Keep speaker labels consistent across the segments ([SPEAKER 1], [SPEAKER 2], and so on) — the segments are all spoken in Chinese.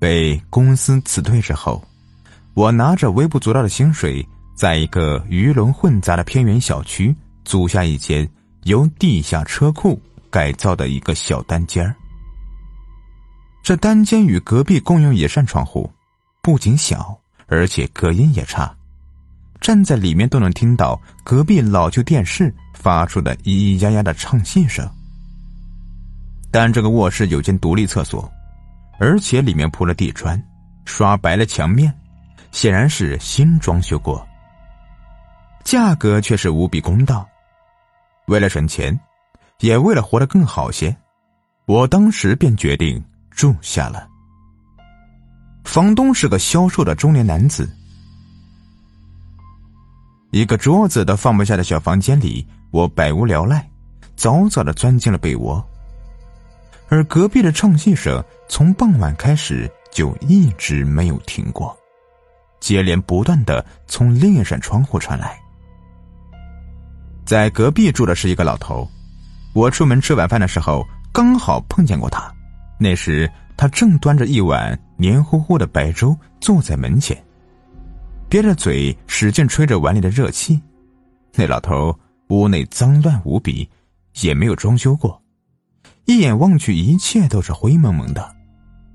[SPEAKER 1] 被公司辞退之后，我拿着微不足道的薪水，在一个鱼龙混杂的偏远小区租下一间由地下车库改造的一个小单间儿。这单间与隔壁共用一扇窗户，不仅小，而且隔音也差，站在里面都能听到隔壁老旧电视发出的咿咿呀呀的唱戏声。但这个卧室有间独立厕所，而且里面铺了地砖，刷白了墙面，显然是新装修过。价格却是无比公道。为了省钱，也为了活得更好些，我当时便决定住下了。房东是个消瘦的中年男子，一个桌子都放不下的小房间里，我百无聊赖，早早的钻进了被窝。而隔壁的唱戏声从傍晚开始就一直没有停过，接连不断的从另一扇窗户传来。在隔壁住的是一个老头，我出门吃晚饭的时候刚好碰见过他。那时他正端着一碗黏糊糊的白粥坐在门前，憋着嘴使劲吹着碗里的热气。那老头屋内脏乱无比，也没有装修过。一眼望去，一切都是灰蒙蒙的，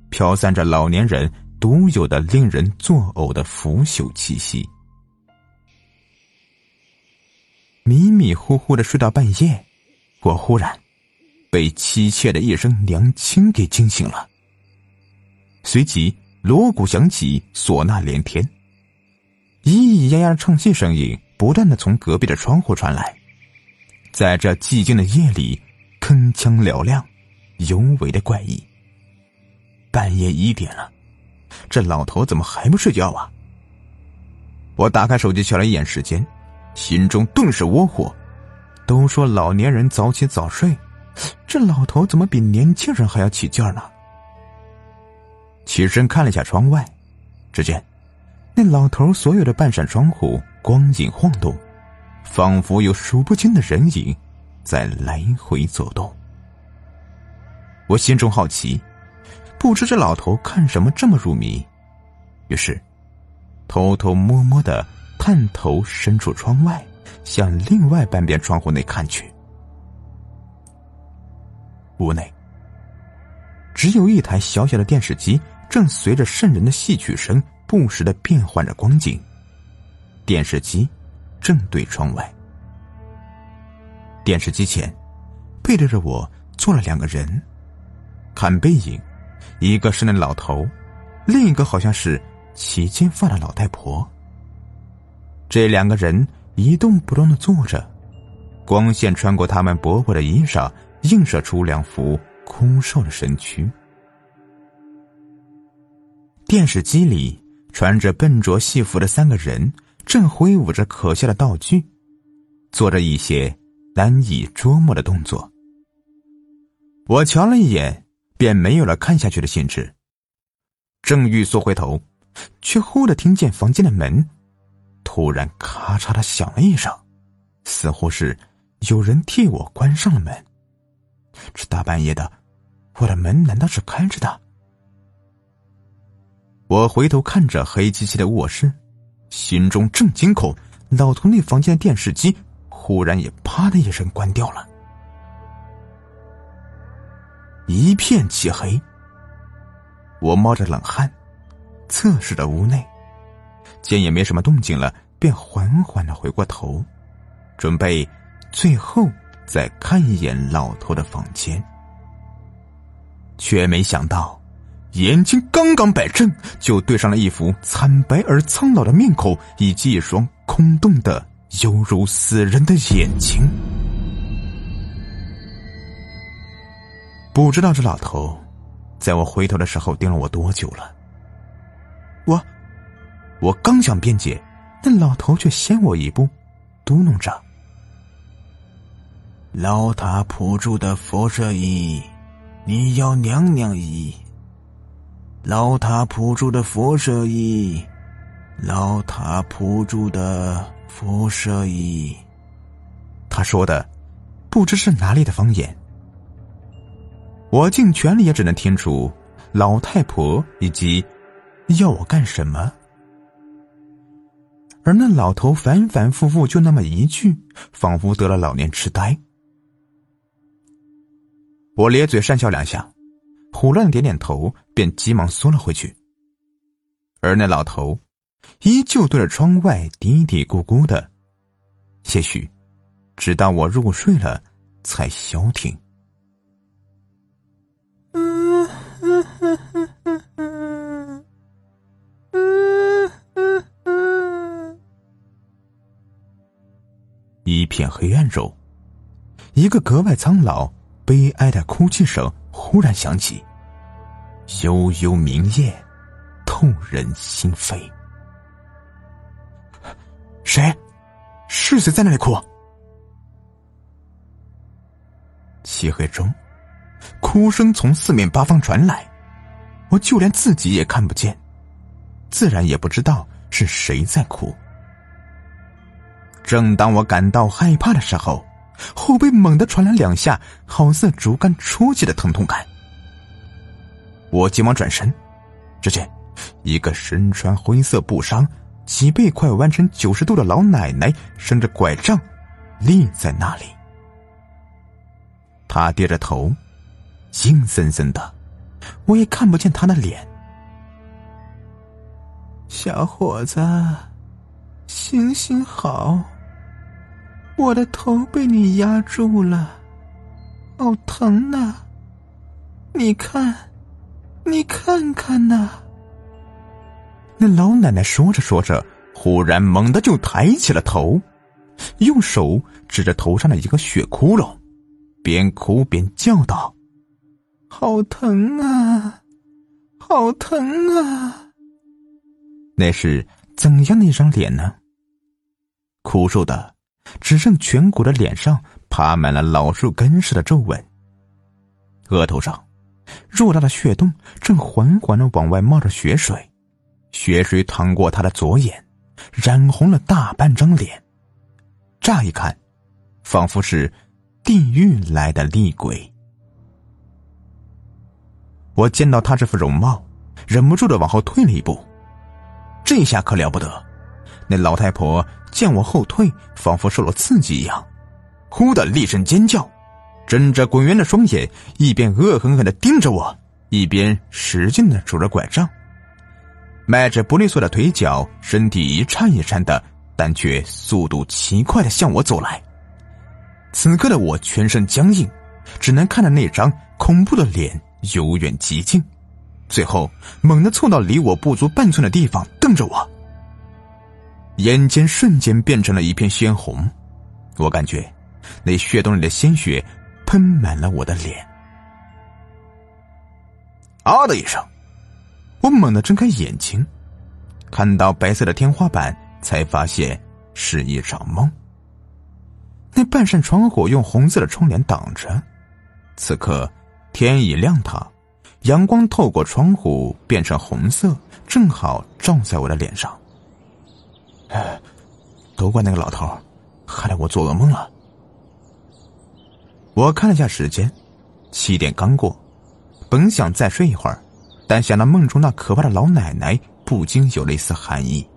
[SPEAKER 1] 飘散着老年人独有的、令人作呕的腐朽气息。迷迷糊糊的睡到半夜，我忽然被凄切的一声娘亲给惊醒了。随即锣鼓响起，唢呐连天，咿咿呀呀的唱戏声音不断的从隔壁的窗户传来，在这寂静的夜里。铿锵嘹亮，尤为的怪异。半夜一点了，这老头怎么还不睡觉啊？我打开手机瞧了一眼时间，心中顿时窝火。都说老年人早起早睡，这老头怎么比年轻人还要起劲儿呢？起身看了一下窗外，只见那老头所有的半扇窗户光影晃动，仿佛有数不清的人影。在来回走动，我心中好奇，不知这老头看什么这么入迷，于是偷偷摸摸的探头伸出窗外，向另外半边窗户内看去。屋内只有一台小小的电视机，正随着渗人的戏曲声不时的变换着光景。电视机正对窗外。电视机前，背对着我坐了两个人。看背影，一个是那老头，另一个好像是齐金发的老太婆。这两个人一动不动的坐着，光线穿过他们薄薄的衣裳，映射出两幅枯瘦的身躯。电视机里穿着笨拙戏服的三个人，正挥舞着可笑的道具，做着一些。难以捉摸的动作，我瞧了一眼，便没有了看下去的兴致。正欲缩回头，却忽的听见房间的门突然咔嚓的响了一声，似乎是有人替我关上了门。这大半夜的，我的门难道是开着的？我回头看着黑漆漆的卧室，心中正惊恐，老头那房间的电视机。忽然也啪的一声关掉了，一片漆黑。我冒着冷汗，测试着屋内，见也没什么动静了，便缓缓的回过头，准备最后再看一眼老头的房间，却没想到，眼睛刚刚摆正，就对上了一副惨白而苍老的面孔，以及一双空洞的。犹如死人的眼睛，不知道这老头在我回头的时候盯了我多久了。我，我刚想辩解，那老头却先我一步，嘟哝着：“
[SPEAKER 2] 老塔普住的佛舍衣，你要娘娘衣；老塔普住的佛舍衣，老塔普住的。”辐射衣，
[SPEAKER 1] 他说的不知是哪里的方言。我尽全力也只能听出老太婆以及要我干什么。而那老头反反复复就那么一句，仿佛得了老年痴呆。我咧嘴讪笑两下，胡乱点点头，便急忙缩了回去。而那老头依旧对着窗外嘀嘀咕咕的，也许直到我入睡了才消停。一片黑暗中，一个格外苍老。悲哀的哭泣声忽然响起，悠悠明夜，痛人心扉。谁？是谁在那里哭？漆黑中，哭声从四面八方传来，我就连自己也看不见，自然也不知道是谁在哭。正当我感到害怕的时候。后背猛地传来两下，好似竹竿戳击的疼痛感。我急忙转身，只见一个身穿灰色布衫、脊背快弯成九十度的老奶奶，伸着拐杖立在那里。她低着头，阴森森的，我也看不见她的脸。
[SPEAKER 2] 小伙子，行行好。我的头被你压住了，好疼呐！你看，你看看呐！
[SPEAKER 1] 那老奶奶说着说着，忽然猛地就抬起了头，用手指着头上的一个血窟窿，边哭边叫道：“
[SPEAKER 2] 好疼啊，好疼啊！”
[SPEAKER 1] 那是怎样的一张脸呢？枯瘦的。只剩颧骨的脸上爬满了老树根似的皱纹。额头上，偌大的血洞正缓缓的往外冒着血水，血水淌过他的左眼，染红了大半张脸。乍一看，仿佛是地狱来的厉鬼。我见到他这副容貌，忍不住的往后退了一步。这下可了不得，那老太婆。见我后退，仿佛受了刺激一样，忽的厉声尖叫，睁着滚圆的双眼，一边恶狠狠的盯着我，一边使劲的拄着拐杖，迈着不利索的腿脚，身体一颤一颤的，但却速度奇快的向我走来。此刻的我全身僵硬，只能看着那张恐怖的脸由远及近，最后猛地凑到离我不足半寸的地方，瞪着我。眼睛瞬间变成了一片鲜红，我感觉那血洞里的鲜血喷满了我的脸。啊的一声，我猛地睁开眼睛，看到白色的天花板，才发现是一场梦。那半扇窗户用红色的窗帘挡着，此刻天已亮堂，阳光透过窗户变成红色，正好照在我的脸上。哎，都怪那个老头，害得我做噩梦了。我看了下时间，七点刚过，本想再睡一会儿，但想到梦中那可怕的老奶奶，不禁有了一丝寒意。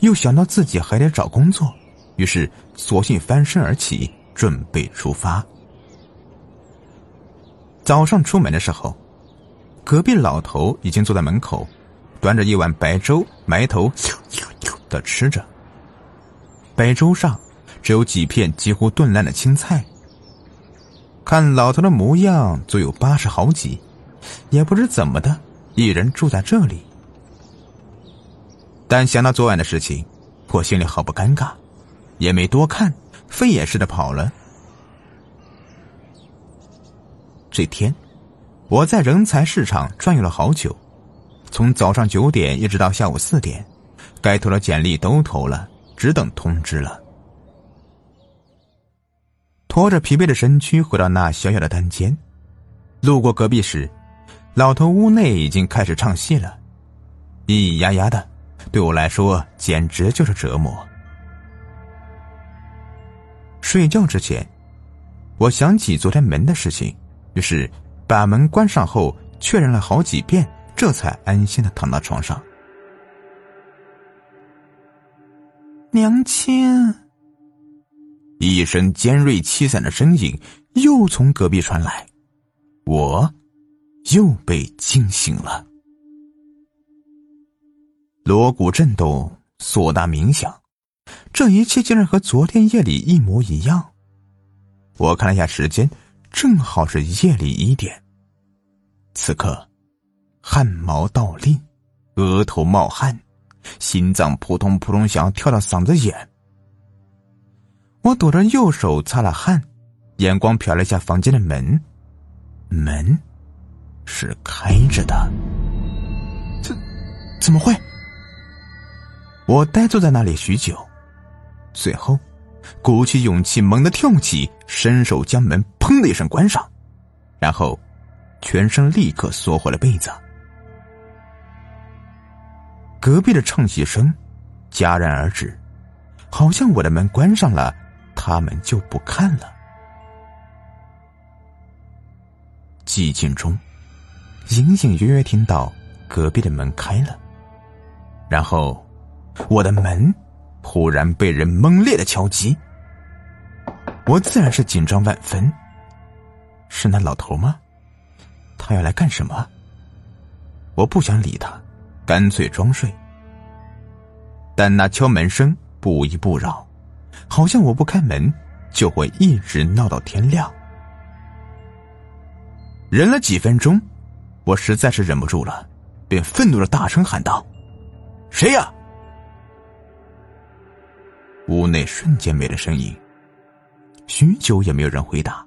[SPEAKER 1] 又想到自己还得找工作，于是索性翻身而起，准备出发。早上出门的时候，隔壁老头已经坐在门口，端着一碗白粥，埋头。的吃着，白粥上只有几片几乎炖烂的青菜。看老头的模样，足有八十好几，也不知怎么的，一人住在这里。但想到昨晚的事情，我心里好不尴尬，也没多看，飞也似的跑了。这天，我在人才市场转悠了好久，从早上九点一直到下午四点。该投的简历都投了，只等通知了。拖着疲惫的身躯回到那小小的单间，路过隔壁时，老头屋内已经开始唱戏了，咿咿呀呀的，对我来说简直就是折磨。睡觉之前，我想起昨天门的事情，于是把门关上后，确认了好几遍，这才安心的躺到床上。
[SPEAKER 2] 娘亲，
[SPEAKER 1] 一声尖锐凄惨的声音又从隔壁传来，我又被惊醒了。锣鼓震动，唢呐鸣响，这一切竟然和昨天夜里一模一样。我看了一下时间，正好是夜里一点。此刻，汗毛倒立，额头冒汗，心脏扑通扑通响，跳到嗓子眼。我躲着右手擦了汗，眼光瞟了一下房间的门，门是开着的。怎怎么会？我呆坐在那里许久，最后鼓起勇气，猛地跳起，伸手将门“砰”的一声关上，然后全身立刻缩回了被子。隔壁的唱戏声戛然而止，好像我的门关上了，他们就不看了。寂静中，隐隐约约听到隔壁的门开了，然后。我的门忽然被人猛烈的敲击，我自然是紧张万分。是那老头吗？他要来干什么？我不想理他，干脆装睡。但那敲门声不依不饶，好像我不开门就会一直闹到天亮。忍了几分钟，我实在是忍不住了，便愤怒的大声喊道：“谁呀？”屋内瞬间没了声音，许久也没有人回答。